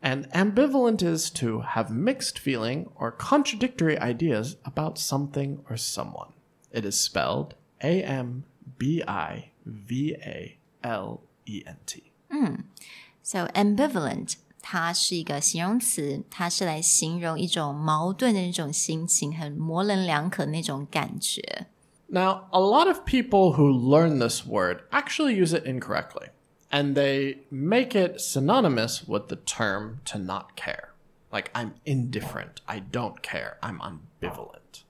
And ambivalent is to have mixed feeling or contradictory ideas about something or someone. It is spelled A M B I V A L E N T. So ambivalent，它是一个形容词，它是来形容一种矛盾的那种心情，很模棱两可的那种感觉。 Now, a lot of people who learn this word actually use it incorrectly, and they make it synonymous with the term to not care. Like, I'm indifferent, I don't care, I'm ambivalent.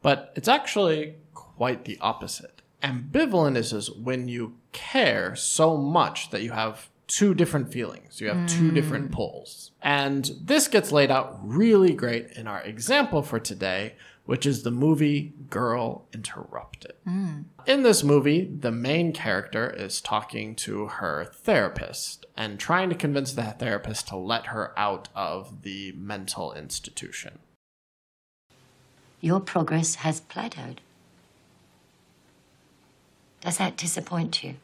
But it's actually quite the opposite. Ambivalent is when you care so much that you have two different feelings, you have two mm. different poles. And this gets laid out really great in our example for today, which is the movie Girl Interrupted. Hmm. In this movie, the main character is talking to her therapist and trying to convince the therapist to let her out of the mental institution. Your progress has plateaued. Does that disappoint you?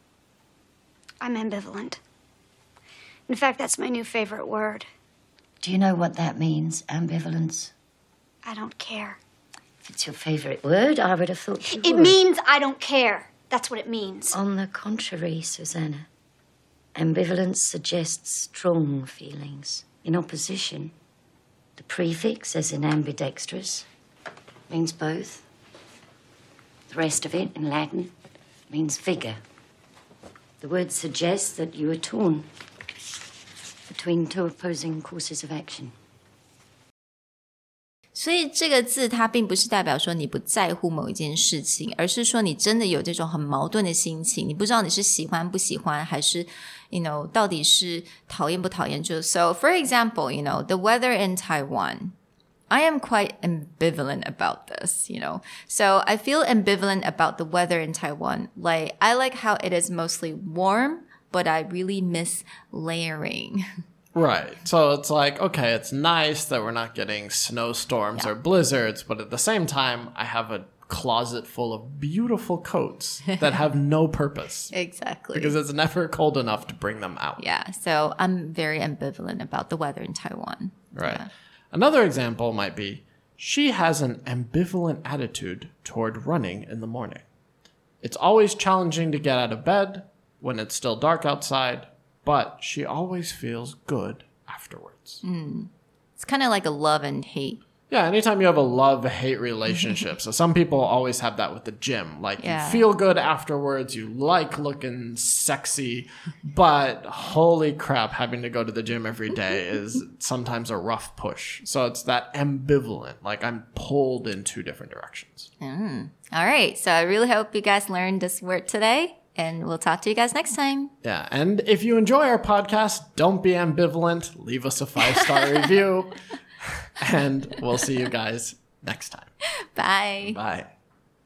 I'm ambivalent. In fact, that's my new favorite word. Do you know what that means, ambivalence? I don't care. If it's your favorite word, I would have thought It would. means I don't care. That's what it means. On the contrary, Susanna, ambivalence suggests strong feelings in opposition. The prefix, as in ambidextrous, means both. The rest of it, in Latin, means vigor. The word suggests that you are torn between two opposing courses of action. 所以这个字它并不是代表说你不在乎某一件事情，而是说你真的有这种很矛盾的心情，你不知道你是喜欢不喜欢，还是 you know 到底是讨厌不讨厌。就 so for example, you know the weather in Taiwan. I am quite ambivalent about this, you know. So I feel ambivalent about the weather in Taiwan. Like I like how it is mostly warm, but I really miss layering. Right. So it's like, okay, it's nice that we're not getting snowstorms or blizzards, but at the same time, I have a closet full of beautiful coats that have no purpose exactly. because it's never cold enough to bring them out. Yeah, so I'm very ambivalent about the weather in Taiwan. Right. Another example might be she has an ambivalent attitude toward running in the morning. It's always challenging to get out of bed when it's still dark outside, but she always feels good afterwards. Hmm. It's kind of like a love and hate. Yeah, anytime you have a love hate relationship. so some people always have that with the gym. Like Yeah. you feel good afterwards, you like looking sexy, but holy crap, having to go to the gym every day is sometimes a rough push. So it's that ambivalent, like I'm pulled in two different directions. Hmm. All right, so I really hope you guys learned this word today, and we'll talk to you guys next time. Yeah, and if you enjoy our podcast, don't be ambivalent. Leave us a five star review, and we'll see you guys next time. Bye. Bye.